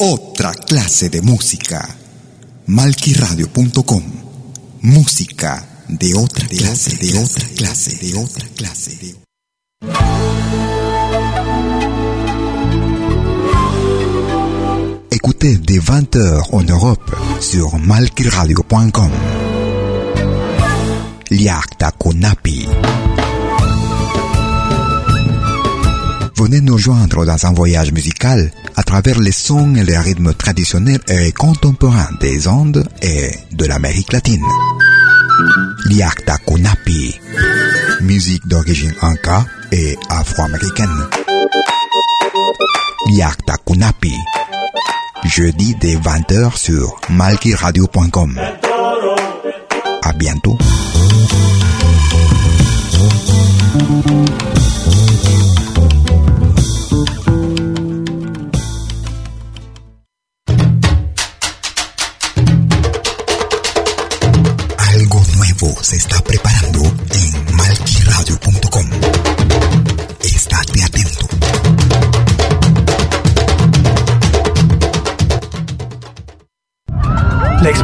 Otra clase de música. Malquiradio.com. Música de otra clase, de otra clase, de otra clase. De... Écoutez dès 20h en Europe sur malquiradio.com. Liakta Konapi. Venez nous joindre dans un voyage musical à travers les sons et les rythmes traditionnels et contemporains des Andes et de l'Amérique latine. Liakta Kunapi, musique d'origine inca et afro-américaine. Liakta Kunapi, jeudi dès 20h sur malkiradio.com. À bientôt.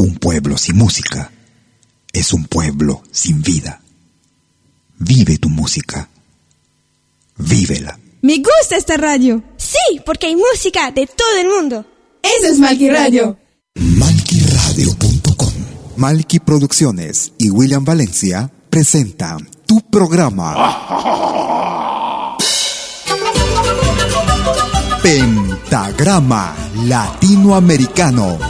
Un pueblo sin música es un pueblo sin vida. Vive tu música. Vívela. Me gusta esta radio. Sí, porque hay música de todo el mundo. Eso es Malqui Radio. Malquiradio.com Malqui Producciones y William Valencia presentan tu programa. Pentagrama Latinoamericano.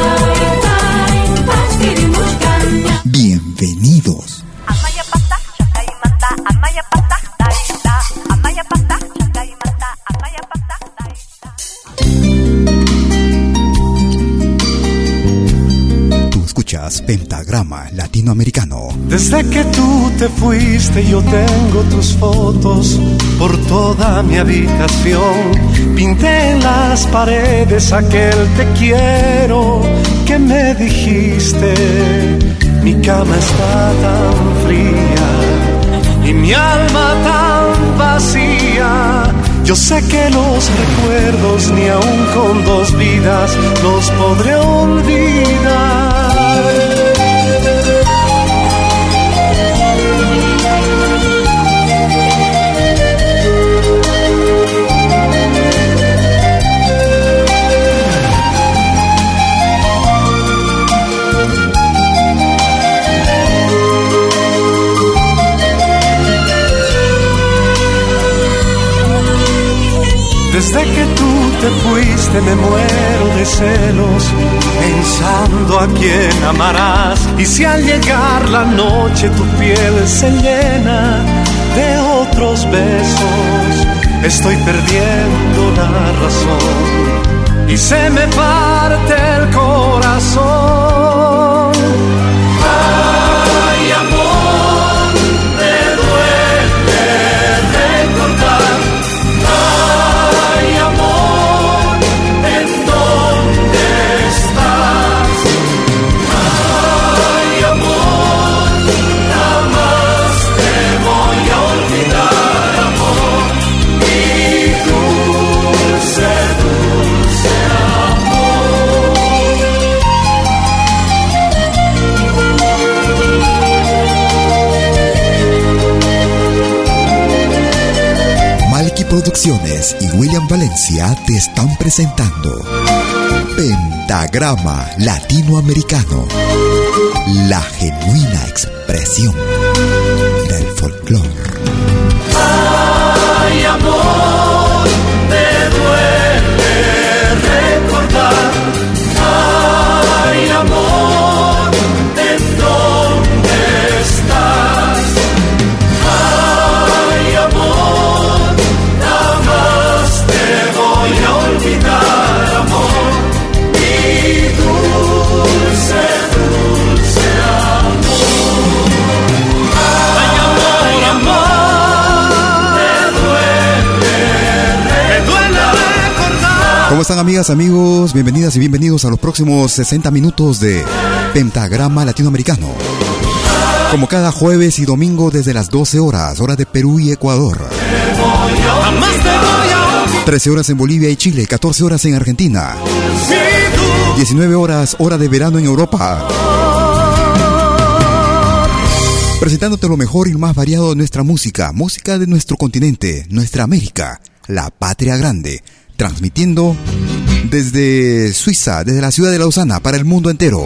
Taita. Tú escuchas Pentagrama Latinoamericano. Desde que tú te fuiste yo tengo tus fotos por toda mi habitación. Pinté en las paredes aquel te quiero que me dijiste. Mi cama está tan fría y mi alma tan vacía. Yo sé que los recuerdos ni aun con dos vidas los podré olvidar. Desde que tú te fuiste me muero de celos, pensando a quién amarás. Y si al llegar la noche tu piel se llena de otros besos, estoy perdiendo la razón y se me parte el corazón. Producciones y William Valencia te están presentando Pentagrama Latinoamericano, la genuina expresión del folclore. Ay, amor, te duele recordar. Ay, amor, ¿Cómo están amigas, amigos? Bienvenidas y bienvenidos a los próximos 60 minutos de Pentagrama Latinoamericano. Como cada jueves y domingo desde las 12 horas, hora de Perú y Ecuador. Jamás te voy a olvidar. 13 horas en Bolivia y Chile, 14 horas en Argentina, Si tú 19 horas hora de verano en Europa. Presentándote lo mejor y lo más variado de nuestra música, música de nuestro continente, nuestra América, la patria grande, transmitiendo desde Suiza, desde la ciudad de Lausana para el mundo entero,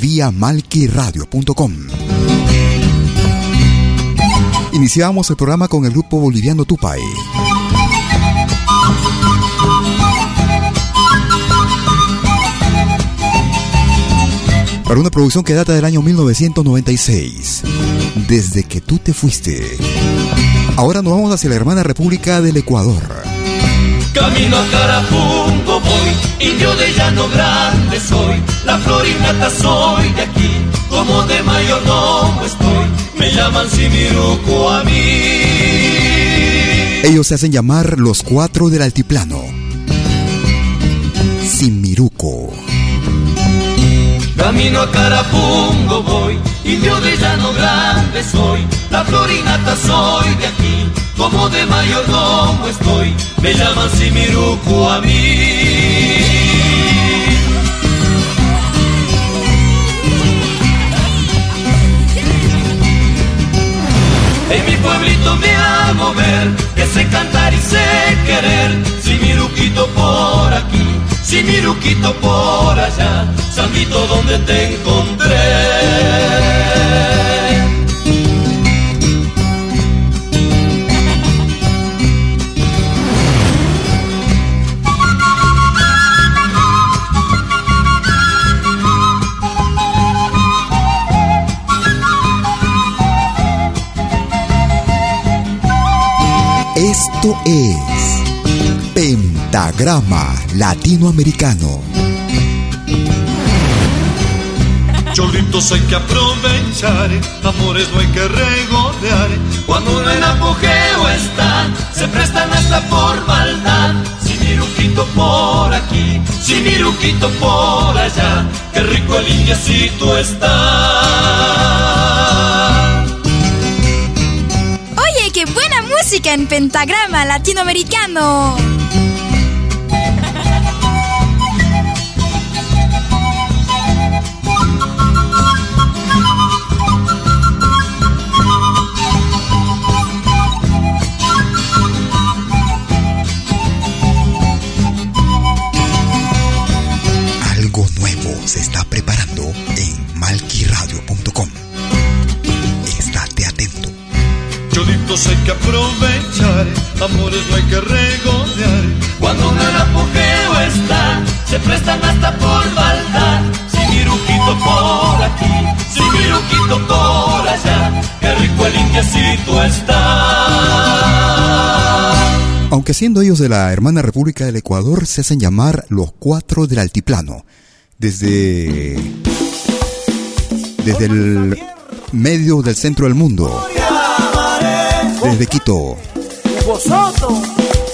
vía malquiradio.com. Iniciamos el programa con el grupo boliviano Tupay. Para una producción que data del año 1996. Desde que tú te fuiste. Ahora nos vamos hacia la hermana República del Ecuador. Camino a Carapungo voy, indio de llano grande soy, la flor innata soy de aquí, como de mayordomo estoy, me llaman Simiruco a mí. Ellos se hacen llamar los cuatro del altiplano. Simiruco. Camino a Carapungo voy, indio de llano grande soy, la flor innata soy de aquí, como de mayordomo estoy, me llaman Simiruco a mí. En mi pueblito me hago ver que sé cantar y sé querer. Si mi ruquito por aquí, si mi ruquito por allá, Sandito donde te encontré. Esto es Pentagrama Latinoamericano. Cholitos hay que aprovechar, amores no hay que regodear. Cuando uno en apogeo está, se prestan hasta por maldad. Si mi ruquito por aquí, si mi ruquito por allá, qué rico el indiecito está. Oye, qué buena música en pentagrama latinoamericano. Que aprovechar, amores no hay que regodear. Cuando uno en apogeo está, se prestan hasta por maldad. Si mi ruquito por aquí, si mi ruquito por allá, qué rico el indiecito está. Aunque siendo ellos de la hermana República del Ecuador, se hacen llamar los cuatro del altiplano. Desde. Desde el medio del centro del mundo. Desde Quito.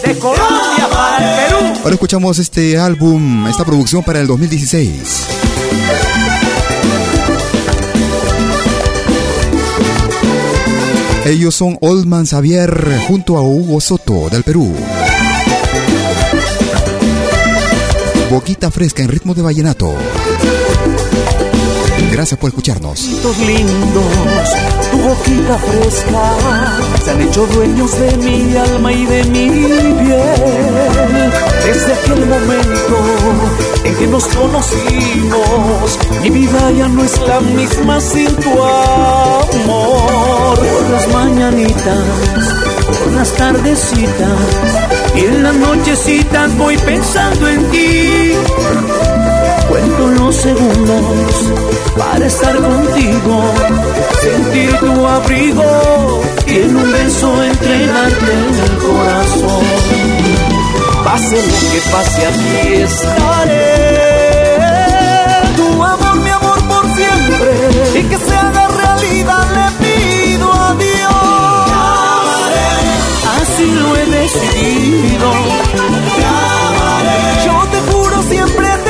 de Colombia para el Perú. Ahora escuchamos este álbum, esta producción para el 2016. Ellos son Oldman Xavier junto a Hugo Soto del Perú. Boquita fresca en ritmo de vallenato. Gracias por escucharnos. lindos, tu boquita fresca, se han hecho dueños de mi alma y de mi piel. Desde aquel momento en que nos conocimos, mi vida ya no es la misma sin tu amor. Por las mañanitas, por las tardecitas y en las nochecitas voy pensando en ti Cuento los segundos para estar contigo, sentir tu abrigo y en un beso entregarte el corazón. Pase lo que pase, aquí estaré. Tu amor, mi amor por siempre, y que se haga realidad, le pido a Dios. Así lo he decidido. Yo te juro siempre te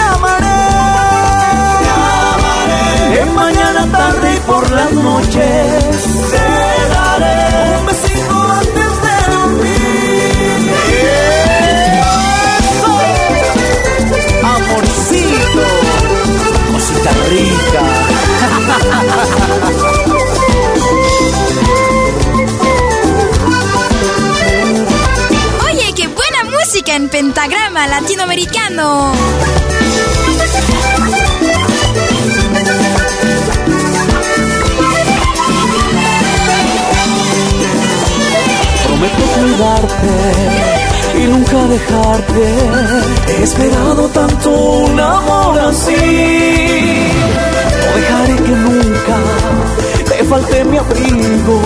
mañana, tarde y por las noches te daré un besito antes de dormir. Amorcito, cosita rica. Oye, qué buena música en pentagrama latinoamericano. Y nunca dejarte. He esperado tanto un amor así. No dejaré que nunca te falte mi abrigo.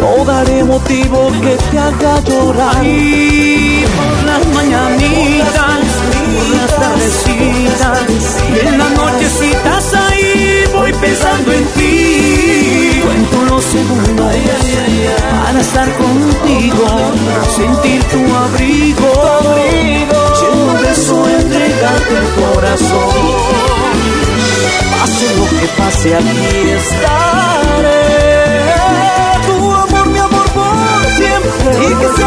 No daré motivo que te haga llorar. Y por las mañanitas, por las tardecitas y en las nochecitas ahí voy pensando en ti. Los segundos para estar contigo, sentir tu abrigo, lleno de beso, entregarte el corazón. Pase lo que pase, aquí estaré. Tu amor, mi amor, por siempre. Y que se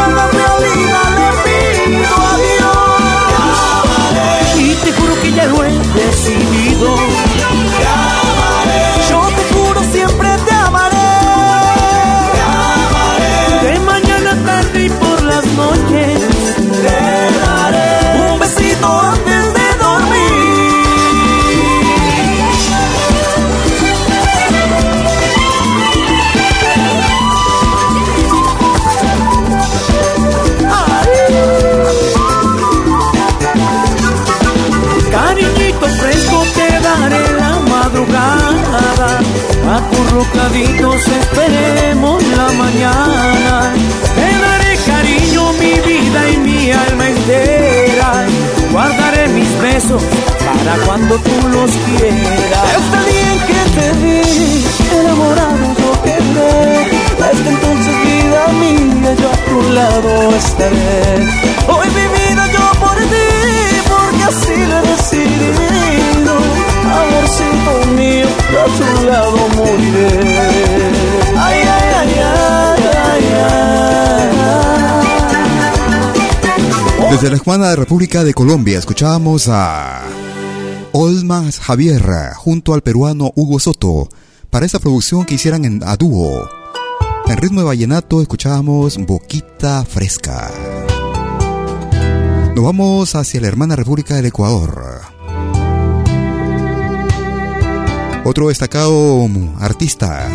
para cuando tú los quieras. Este día en que te vi, enamorado yo quedé. Desde entonces, vida mía, yo a tu lado estaré. Hoy mi vida yo por ti, porque así lo he decidido. Amorcito mío, yo a tu lado moriré. Ay, ay, ay, ay, ay, ay. Desde la Juana República de Colombia escuchábamos a Olmas Javier junto al peruano Hugo Soto para esa producción que hicieran en, a dúo. En ritmo de vallenato escuchábamos Boquita Fresca. Nos vamos hacia la hermana República del Ecuador. Otro destacado artista,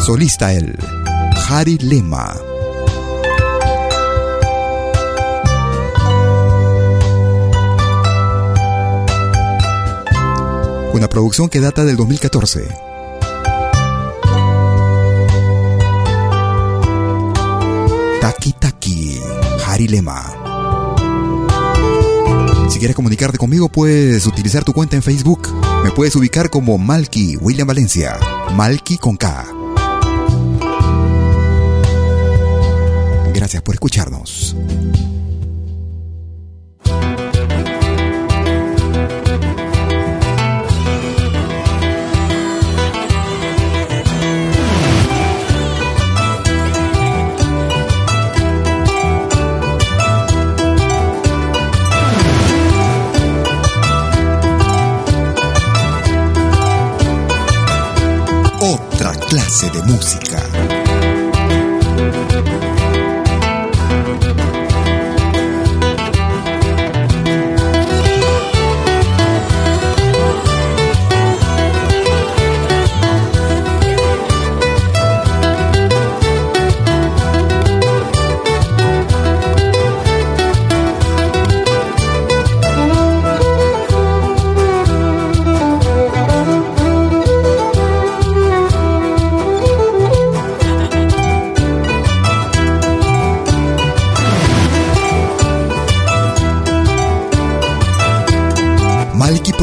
solista él, Jari Lema. Una producción que data del 2014. Taki Taki, Jari Lema. Si quieres comunicarte conmigo, puedes utilizar tu cuenta en Facebook. Me puedes ubicar como Malky William Valencia. Malky con K. Gracias por escucharnos. clase de música.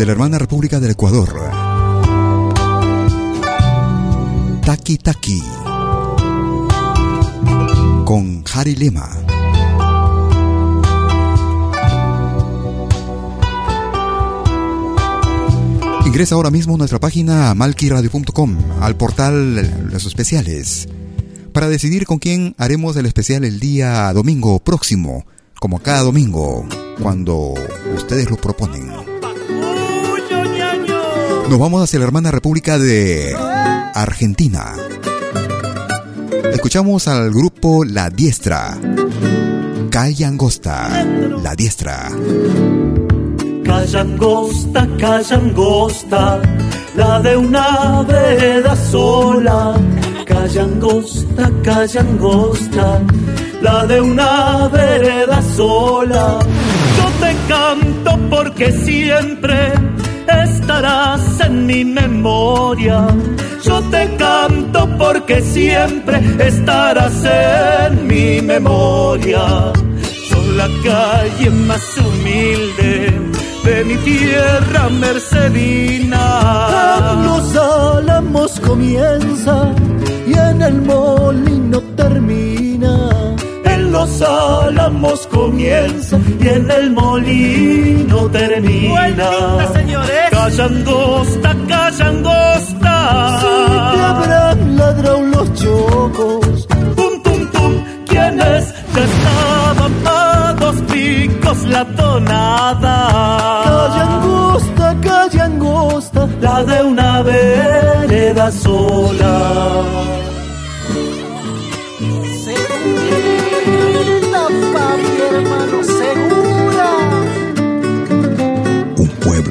De la hermana República del Ecuador. Taki Taki. Con Harry Lema. Ingresa ahora mismo a nuestra página malquiradio.com, al portal Los Especiales, para decidir con quién haremos el especial el día domingo próximo, como cada domingo, cuando ustedes lo proponen. Nos vamos hacia la hermana República de Argentina. Escuchamos al grupo La Diestra. Calle Angosta, La Diestra. Calle Angosta, calle Angosta, la de una vereda sola. Calle Angosta, calle Angosta, la de una vereda sola. Yo te canto porque siempre estarás en mi memoria. Yo te canto porque siempre estarás en mi memoria. Son la calle más humilde de mi tierra mercedina. En los álamos comienza y en el molino termina los álamos comienza y en el molino termina. Calla angosta, calla angosta. Si te habrán ladrado los chocos. Tum, tum, tum, quienes ya estaban a dos picos la tonada. Calla angosta, calla angosta. La de una vereda sola.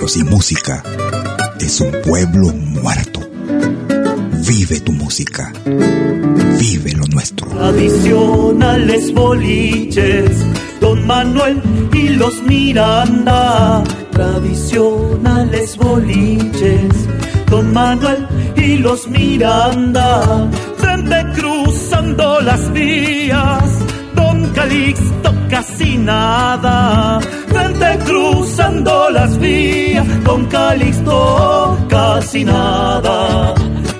Sin música es un pueblo muerto. Vive tu música, vive lo nuestro. Tradicionales boliches, Don Manuel y los Miranda. Tradicionales boliches, Don Manuel y los Miranda. Frente cruzando las vías, Calixto casi nada cruzando las vías, con Calixto casi nada.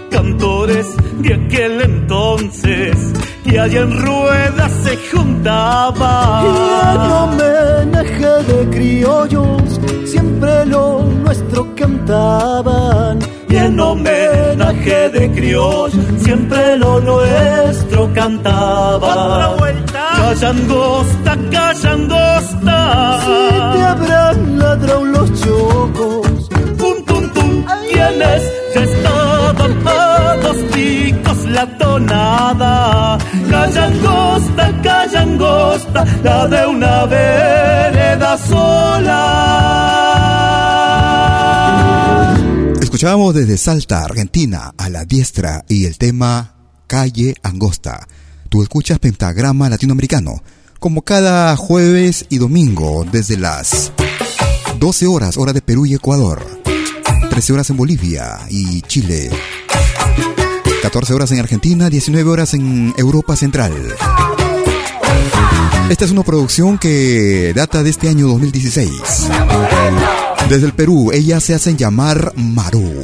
Cantores de aquel entonces que allá en ruedas se juntaban. Y en homenaje de criollos siempre lo nuestro cantaban. Y en homenaje de criollos siempre lo nuestro cantaban. Calla angosta, calla angosta. Si te habrán ladrado los chocos. Tum, tum, tum. Quienes ya estaban a dos picos la tonada. Calla angosta, calla angosta, la de una vereda sola. Escuchábamos desde Salta, Argentina, a la diestra y el tema Calle Angosta Tú escuchas Pentagrama Latinoamericano, como cada jueves y domingo desde las 12 horas, hora de Perú y Ecuador. 13 horas en Bolivia y Chile. 14 horas en Argentina, 19 horas en Europa Central. Esta es una producción que data de este año 2016. Desde el Perú, ellas se hacen llamar Maru.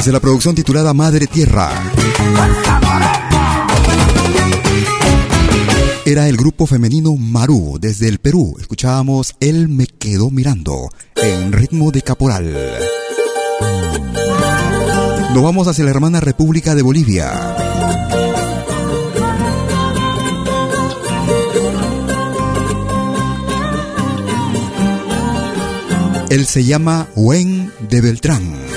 Desde la producción titulada Madre Tierra. Era el grupo femenino Maru desde el Perú. Escuchábamos Él me quedó mirando en ritmo de caporal. Nos vamos hacia la hermana República de Bolivia. Él se llama Wen de Beltrán.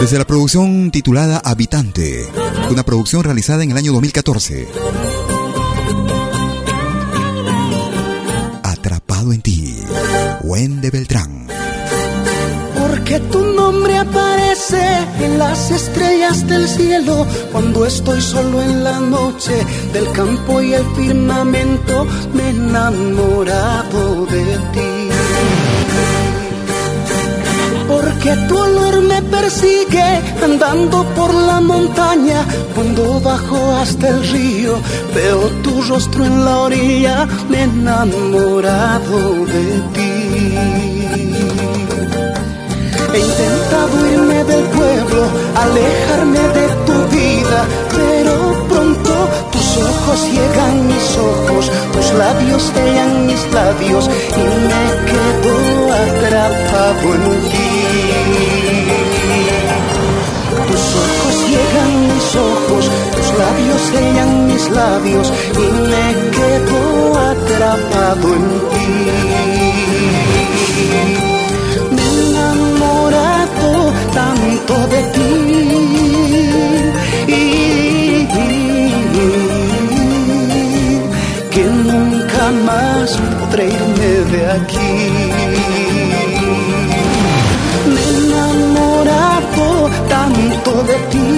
Desde la producción titulada Habitante, una producción realizada en el año 2014. Atrapado en ti, Wen de Beltrán. Porque tu nombre aparece en las estrellas del cielo cuando estoy solo en la noche del campo y el firmamento me he enamorado de ti porque tu olor me persigue andando por la montaña. Cuando bajo hasta el río, veo tu rostro en la orilla, me he enamorado de ti. He intentado irme del pueblo, alejarme de tu vida, pero tus ojos llegan mis ojos, tus labios sellan mis labios y me quedo atrapado en ti. Tus ojos llegan mis ojos, tus labios sellan mis labios y me quedo atrapado en ti. Me he enamorado tanto de ti que nunca más podré irme de aquí. Me he enamorado tanto de ti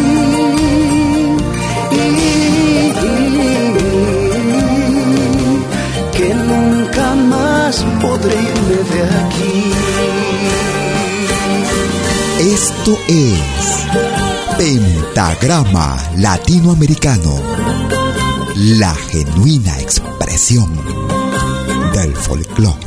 que nunca más podré irme de aquí. Esto es Pentagrama Latinoamericano, la genuina expresión del folclore.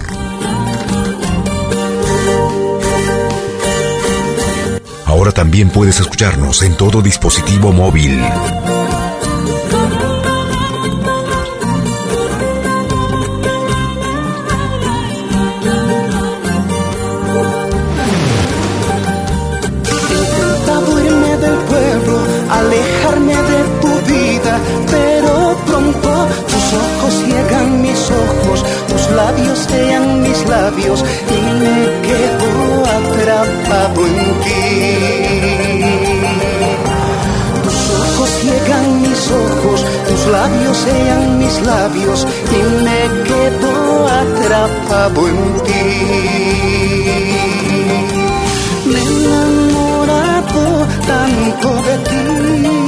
Ahora también puedes escucharnos en todo dispositivo móvil. Labios sellan mis labios y me quedo atrapado en ti. Tus ojos llegan mis ojos, tus labios sellan mis labios y me quedo atrapado en ti. Me he enamorado tanto de ti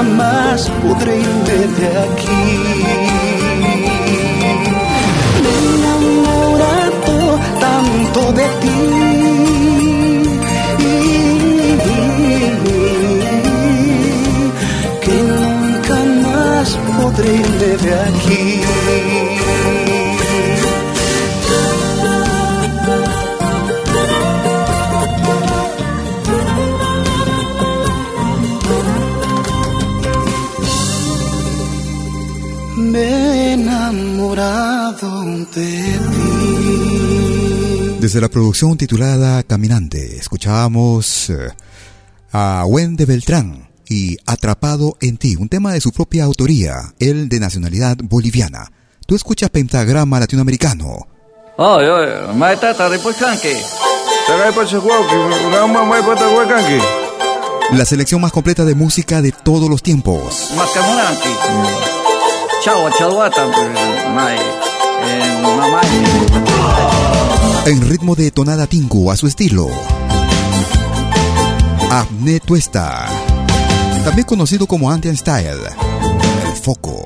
nunca más podré irme de aquí. Me he enamorado tanto de ti que nunca más podré irme de aquí. Desde la producción titulada Caminante, escuchábamos eh, a Wende Beltrán y Atrapado en ti, un tema de su propia autoría, él de nacionalidad boliviana. Tú escuchas Pentagrama Latinoamericano. Ay, ay, maetata, después canque. La selección más completa de música de todos los tiempos. Mascamonanque. Chau, chaduata, mai. Mamá. En ritmo de tonada tingu a su estilo. Abne Tuesta. También conocido como Andean Style. El Foco.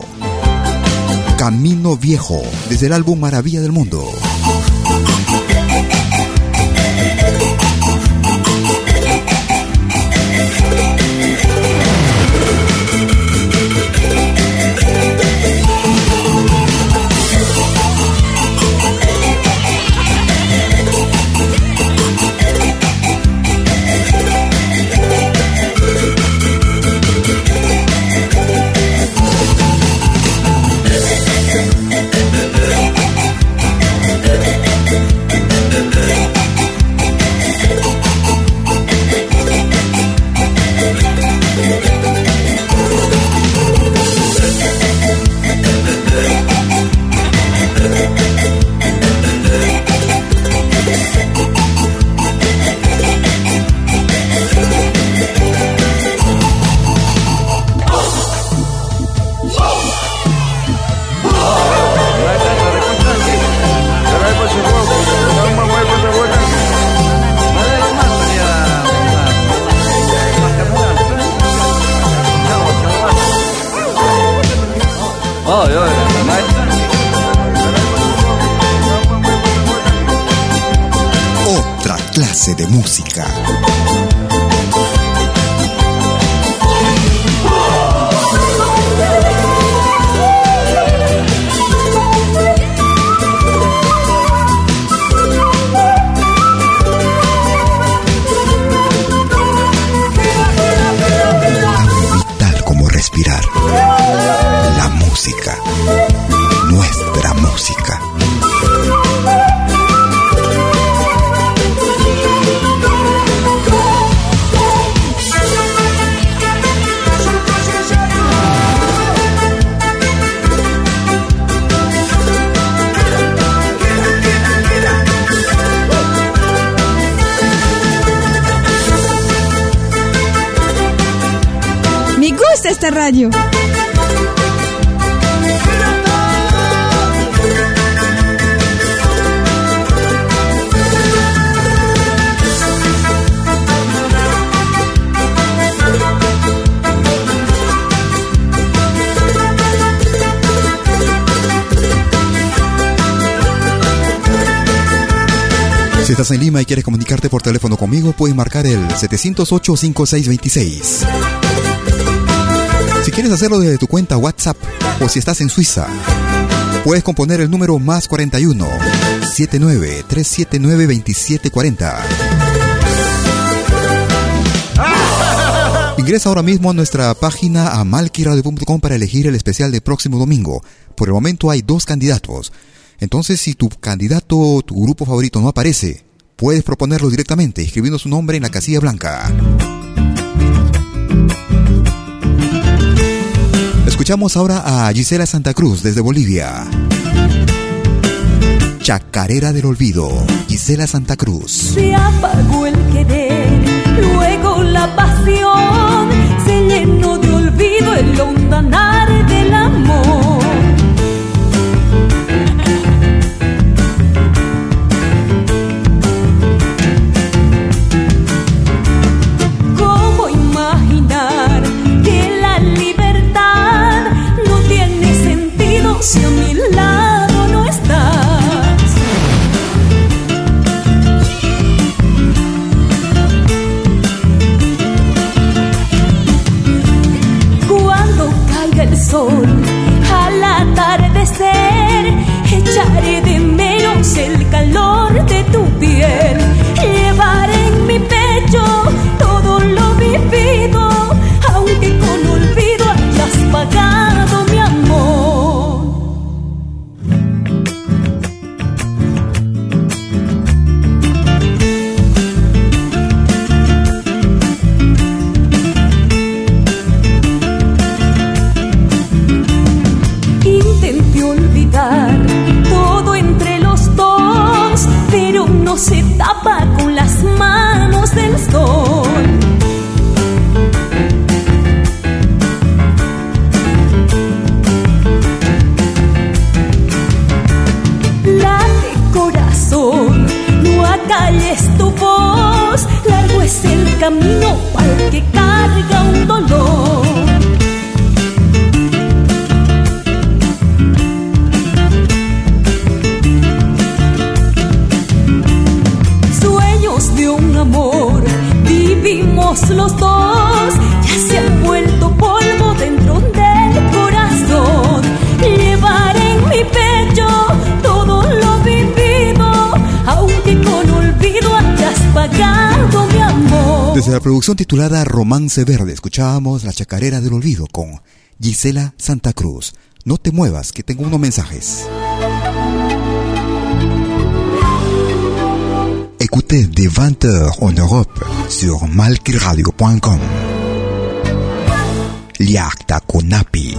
Camino Viejo, desde el álbum Maravilla del Mundo. Estás en Lima y quieres comunicarte por teléfono conmigo, puedes marcar el 708-5626. Si quieres hacerlo desde tu cuenta WhatsApp o si estás en Suiza, puedes componer el número más 41 79 379 2740. Ingresa ahora mismo a nuestra página a malquiradio.com para elegir el especial del próximo domingo. Por el momento hay dos candidatos. Entonces, si tu candidato, tu grupo favorito no aparece, puedes proponerlo directamente escribiendo su nombre en la casilla blanca. Escuchamos ahora a Gisela Santa Cruz desde Bolivia. Chacarera del Olvido, Gisela Santa Cruz. Se apagó el querer, luego la pasión, se llenó de olvido el hondanar producción titulada Romance Verde, escuchábamos La Chacarera del Olvido con Gisela Santa Cruz. No te muevas, que tengo unos mensajes. Écoutez dès 20h en Europe sur malkiradio.com. Liakta Konapi.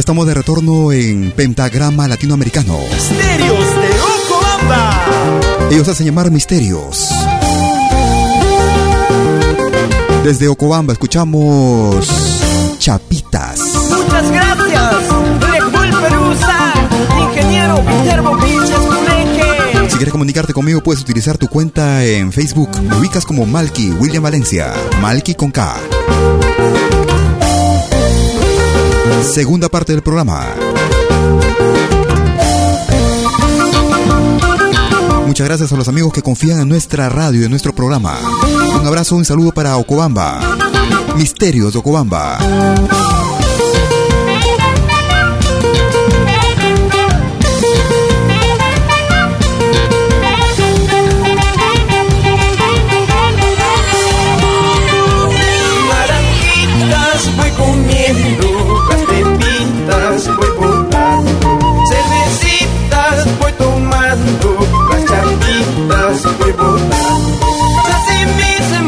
Ya estamos de retorno en Pentagrama Latinoamericano. Misterios de Ocobamba. Ellos hacen llamar misterios. Desde Ocobamba escuchamos Chapitas. Muchas gracias. Rekbul Perusa. Ingeniero Cuneje. Si quieres comunicarte conmigo, puedes utilizar tu cuenta en Facebook. Me ubicas como Malky William Valencia. Malky con K. Segunda parte del programa. Muchas gracias a los amigos que confían en nuestra radio y en nuestro programa. Un abrazo, un saludo para Ocobamba. Misterios de Ocobamba. Lazimize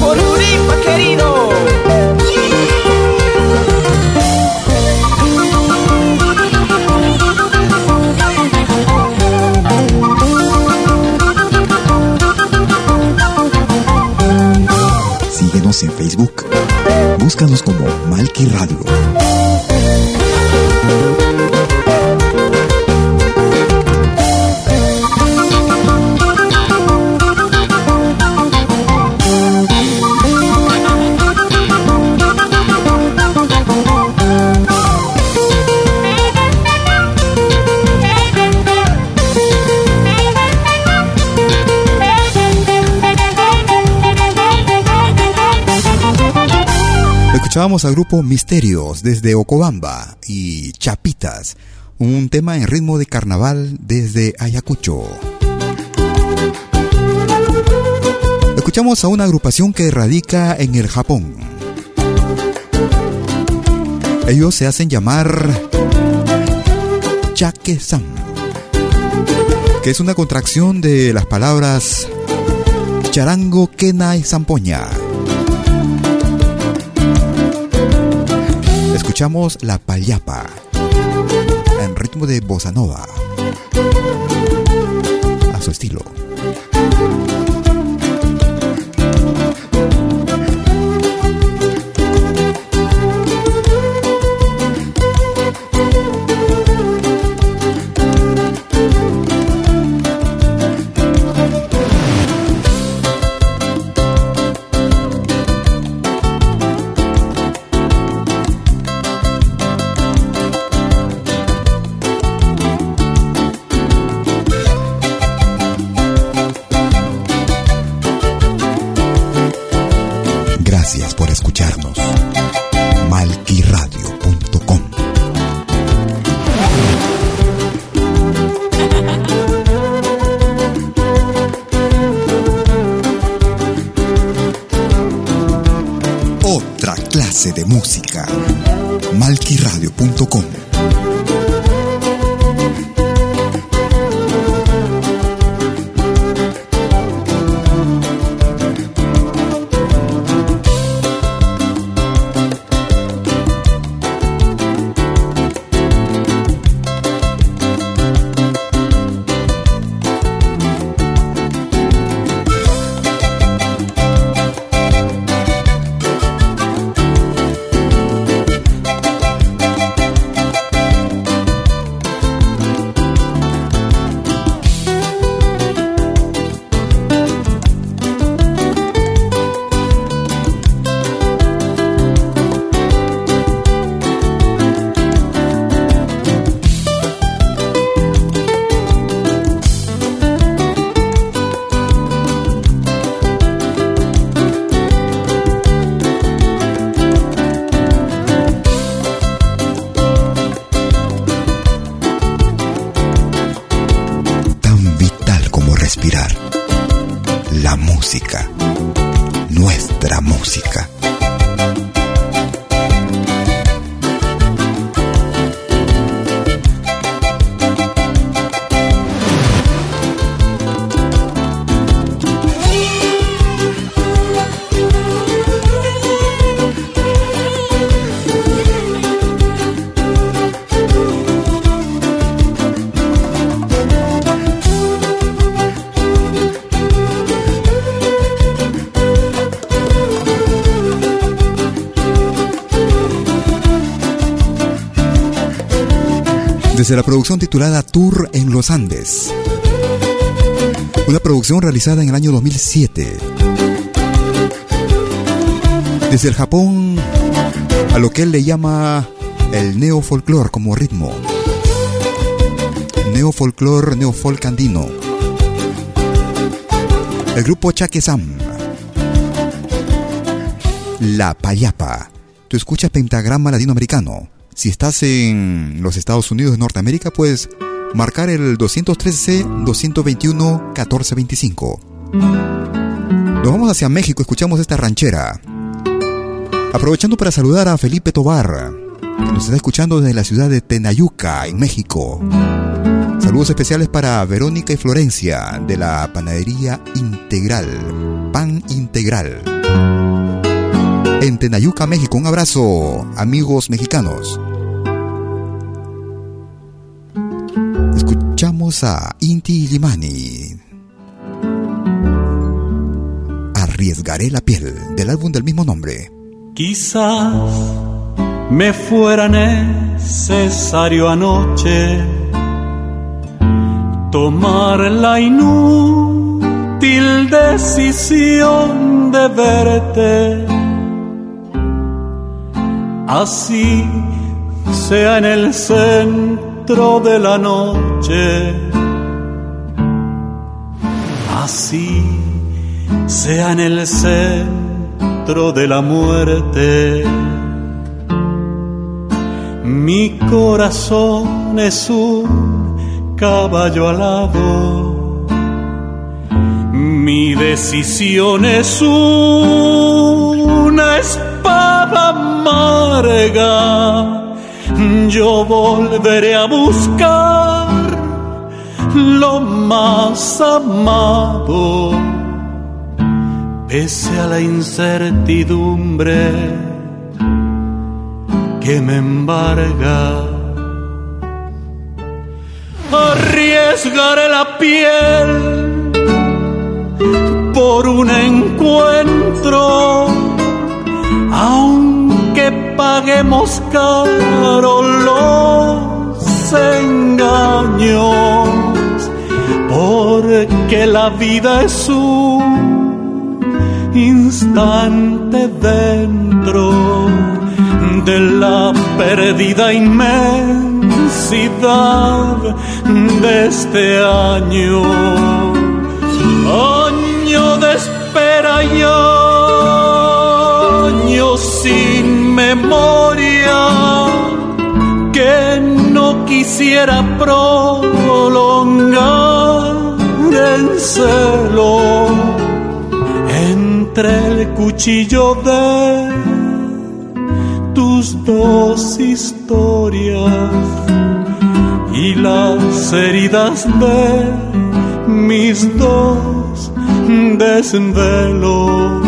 Por Uripa, querido. Síguenos en Facebook. Búscanos como Malki Radio. Escuchábamos al grupo Misterios desde Ocobamba y Chapitas, un tema en ritmo de carnaval desde Ayacucho. Escuchamos a una agrupación que radica en el Japón. Ellos se hacen llamar Chake-san, que es una contracción de las palabras charango, kena y zampoña Escuchamos La Payapa en ritmo de bossa nova a su estilo. Desde la producción titulada Tour en los Andes. Una producción realizada en el año 2007. Desde el Japón a lo que él le llama el neofolclor como ritmo. Neofolclor, neofolk andino. El grupo Chake-sam. La Payapa. Tú escuchas pentagrama latinoamericano. Si estás en los Estados Unidos de Norteamérica, puedes marcar el 213-221-1425. Nos vamos hacia México, escuchamos esta ranchera. Aprovechando para saludar a Felipe Tobar, que nos está escuchando desde la ciudad de Tenayuca, en México. Saludos especiales para Verónica y Florencia de la Panadería Integral, Pan Integral. En Tenayuca, México, un abrazo, amigos mexicanos. Escuchamos a Inti Limani. Arriesgaré la piel del álbum del mismo nombre. Quizás me fuera necesario anoche tomar la inútil decisión de verte. Así sea en el centro de la noche. Así sea en el centro de la muerte. Mi corazón es un caballo alado. Mi decisión es una espada amarga. Yo volveré a buscar lo más amado, pese a la incertidumbre que me embarga. Arriesgaré la piel por un encuentro, paguemos caro los engaños, porque la vida es un instante dentro de la perdida inmensidad de este año. Año de espera y año sin memoria que no quisiera prolongar el celo entre el cuchillo de tus dos historias y las heridas de mis dos desvelos.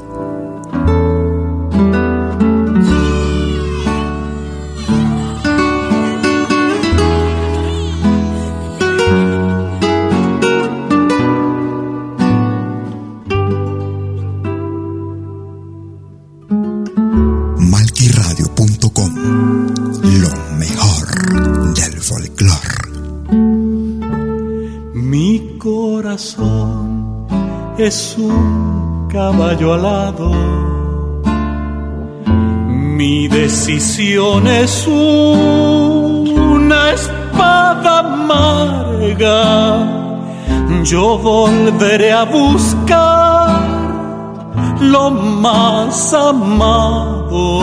Caballo alado. Mi decisión es una espada amarga. Yo volveré a buscar lo más amado,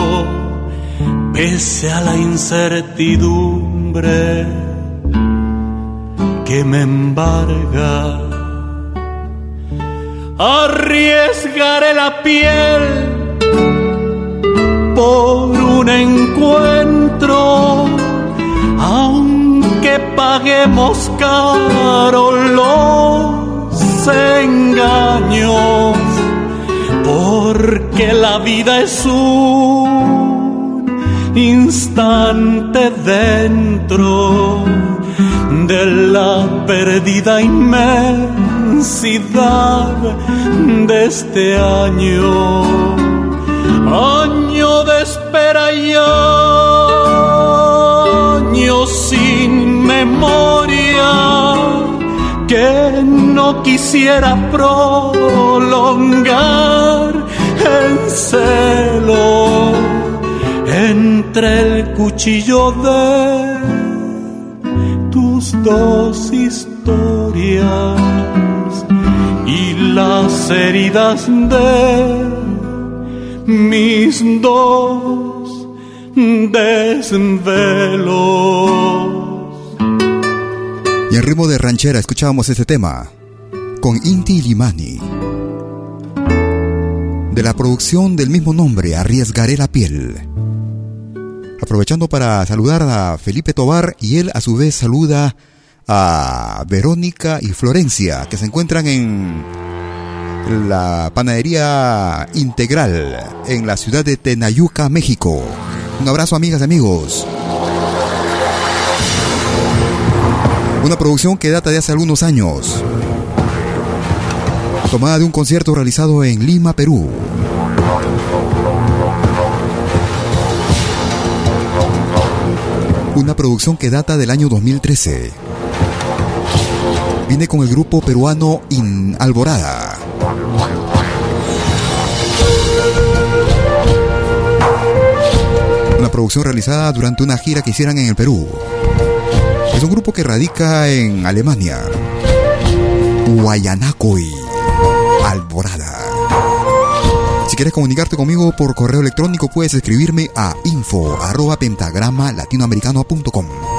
pese a la incertidumbre que me embarga. Arriesgaré la piel por un encuentro, aunque paguemos caro los engaños, porque la vida es un instante dentro de la perdida de este año, año de espera y año sin memoria que no quisiera prolongar en celo entre el cuchillo de tus dos historias las heridas de mis dos desvelos. Y en ritmo de ranchera escuchábamos este tema con Inti Limani. De la producción del mismo nombre, Arriesgaré la piel. Aprovechando para saludar a Felipe Tobar y él a su vez saluda a Verónica y Florencia que se encuentran en la panadería integral en la ciudad de Tenayuca, México. Un abrazo amigas y amigos. Una producción que data de hace algunos años. Tomada de un concierto realizado en Lima, Perú. Una producción que data del año 2013. Viene con el grupo peruano In Alborada. Producción realizada durante una gira que hicieran en el Perú. Es un grupo que radica en Alemania. Guayanacoy, Alborada. Si quieres comunicarte conmigo por correo electrónico puedes escribirme a info pentagrama latinoamericano.com.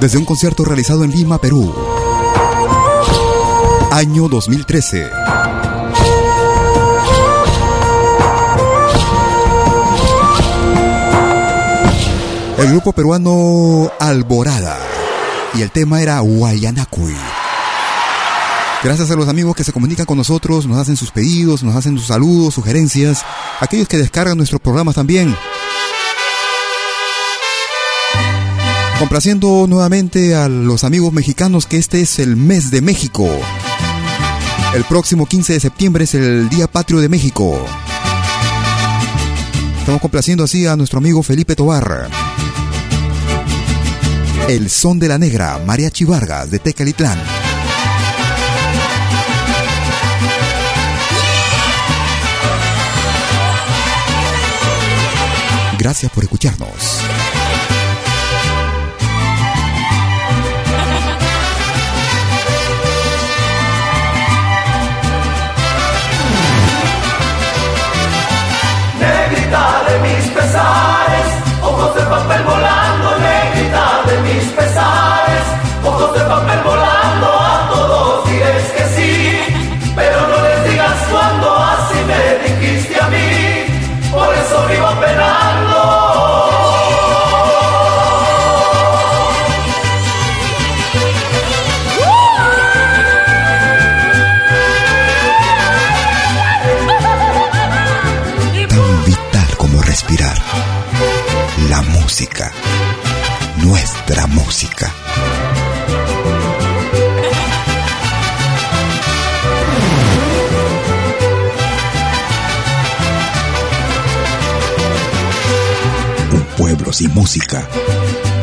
Desde un concierto realizado en Lima, Perú. Año 2013. El grupo peruano Alborada. Y el tema era Guayanacuy. Gracias a los amigos que se comunican con nosotros, nos hacen sus pedidos, nos hacen sus saludos, sugerencias. Aquellos que descargan nuestros programas también. Complaciendo nuevamente a los amigos mexicanos que este es el mes de México. El próximo 15 de septiembre es el Día Patrio de México. Estamos complaciendo así a nuestro amigo Felipe Tobar. El son de la negra, Mariachi Vargas de Tecalitlán. Gracias por escucharnos. papel volando, negrita de mis pesares, ojos de papel volando, a todos diréis que sí, pero no les digas cuando así me dijiste a mí, por eso vivo penando. respirar. Música. Un pueblo sin música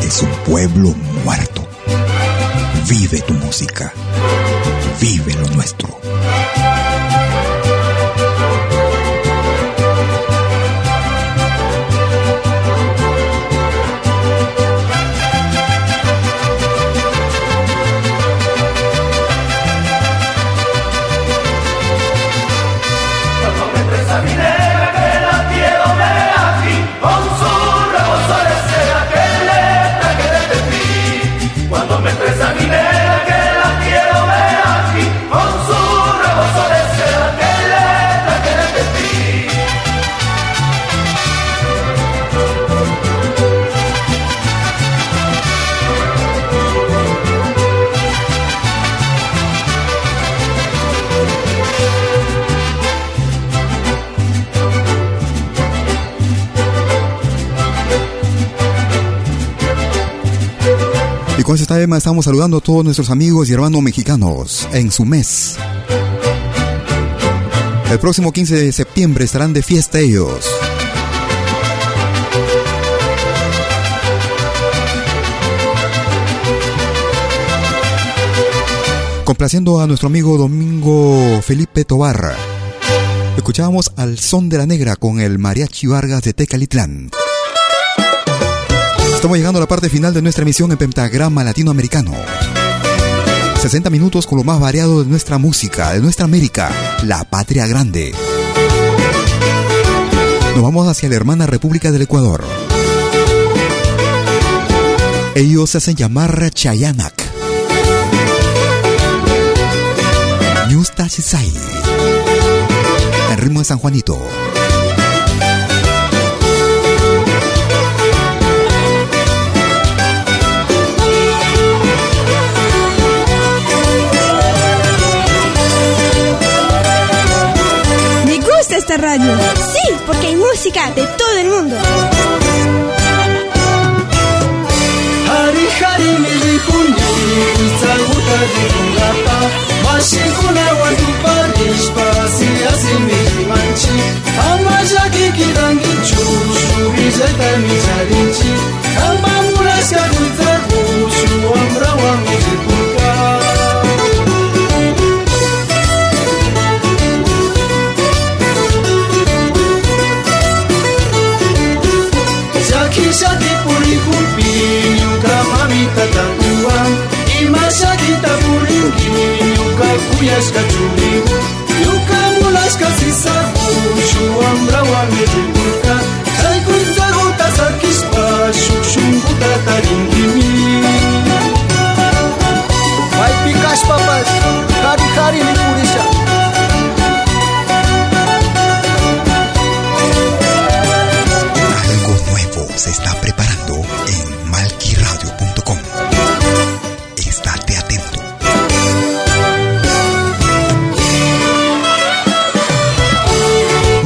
es un pueblo muerto. Vive tu música. Vive lo nuestro. Con este tema estamos saludando a todos nuestros amigos y hermanos mexicanos en su mes. El próximo 15 de septiembre estarán de fiesta ellos. Complaciendo a nuestro amigo Domingo Felipe Tobarra. Escuchábamos al son de la negra con el mariachi Vargas de Tecalitlán. Estamos llegando a la parte final de nuestra emisión en Pentagrama Latinoamericano. 60 minutos con lo más variado de nuestra música, de nuestra América, la patria grande. Nos vamos hacia la hermana República del Ecuador. Ellos se hacen llamar Chayanak. Sisai. En ritmo de San Juanito. Esta radio. Sí, porque hay música de todo el mundo. Hari hari Mashikuna Siasi milimanchi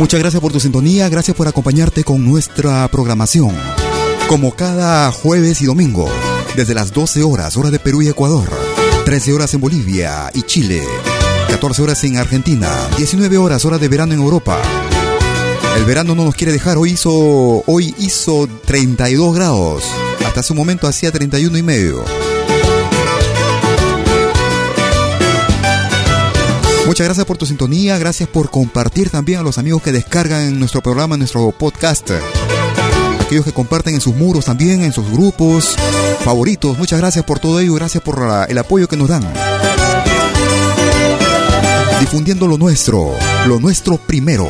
Muchas gracias por tu sintonía, gracias por acompañarte con nuestra programación. Como cada jueves y domingo, desde las 12 horas, hora de Perú y Ecuador, 13 horas en Bolivia y Chile, 14 horas en Argentina, 19 horas, hora de verano en Europa. El verano no nos quiere dejar, hoy hizo, hoy hizo 32 grados, hasta hace un momento hacía 31 y medio. Muchas gracias por tu sintonía, gracias por compartir también a los amigos que descargan nuestro programa, nuestro podcast. Aquellos que comparten en sus muros también, en sus grupos favoritos. Muchas gracias por todo ello, gracias por el apoyo que nos dan. Difundiendo lo nuestro, lo nuestro primero.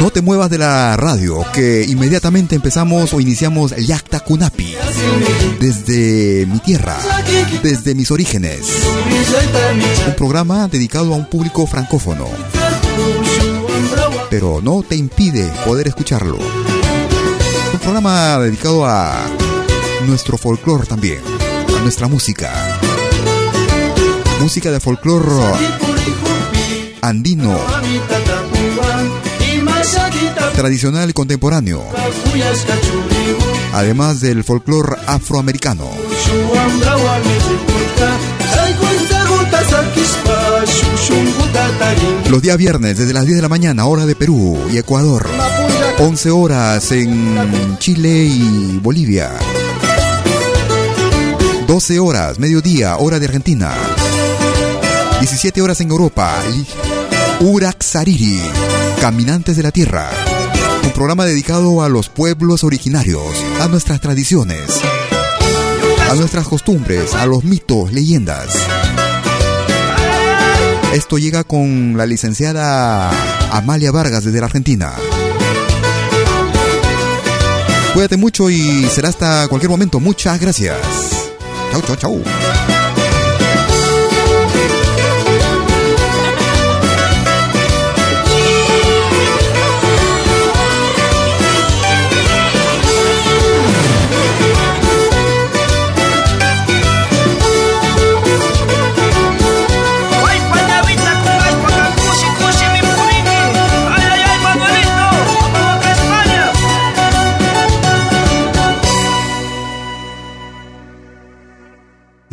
No te muevas de la radio, que inmediatamente empezamos o iniciamos el Yakta Kunapi. Desde mi tierra, desde mis orígenes. Un programa dedicado a un público francófono. Pero no te impide poder escucharlo. Un programa dedicado a nuestro folclore también, a nuestra música. Música de folclore andino, tradicional y contemporáneo, además del folclore afroamericano. Los días viernes desde las 10 de la mañana, hora de Perú y Ecuador. 11 horas en Chile y Bolivia. 12 horas, mediodía, hora de Argentina. 17 horas en Europa. Uraxariri, Caminantes de la Tierra. Un programa dedicado a los pueblos originarios, a nuestras tradiciones, a nuestras costumbres, a los mitos, leyendas. Esto llega con la licenciada Amalia Vargas desde la Argentina. Cuídate mucho y será hasta cualquier momento. Muchas gracias. Chau, chau, chau.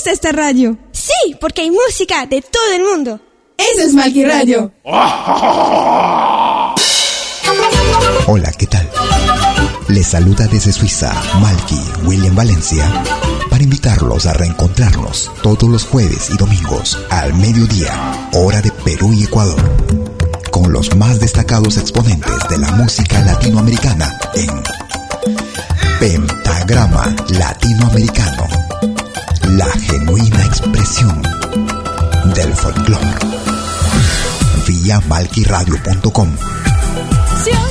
Gusta esta radio. Sí, porque hay música de todo el mundo. Eso es Malky Radio. Hola, ¿qué tal? Les saluda desde Suiza Malky William Valencia para invitarlos a reencontrarnos todos los jueves y domingos al mediodía, hora de Perú y Ecuador, con los más destacados exponentes de la música latinoamericana en Pentagrama Latinoamericano, la genuina expresión del folclore. Vía malquiradio.com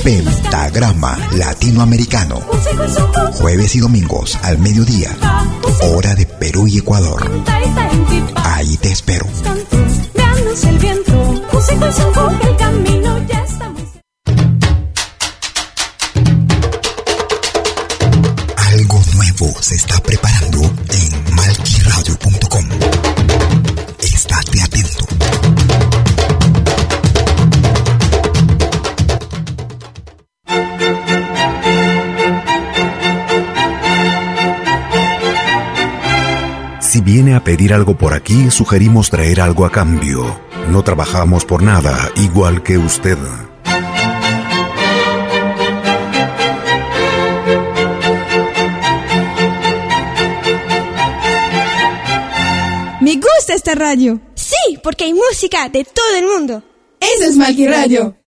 Pentagrama Latinoamericano. Jueves y domingos al mediodía. Hora de Perú y Ecuador. Ahí te espero. El camino ya está Si viene a pedir algo por aquí, sugerimos traer algo a cambio. No trabajamos por nada, igual que usted. Me gusta esta radio. Sí, porque hay música de todo el mundo. Eso es Malky Radio.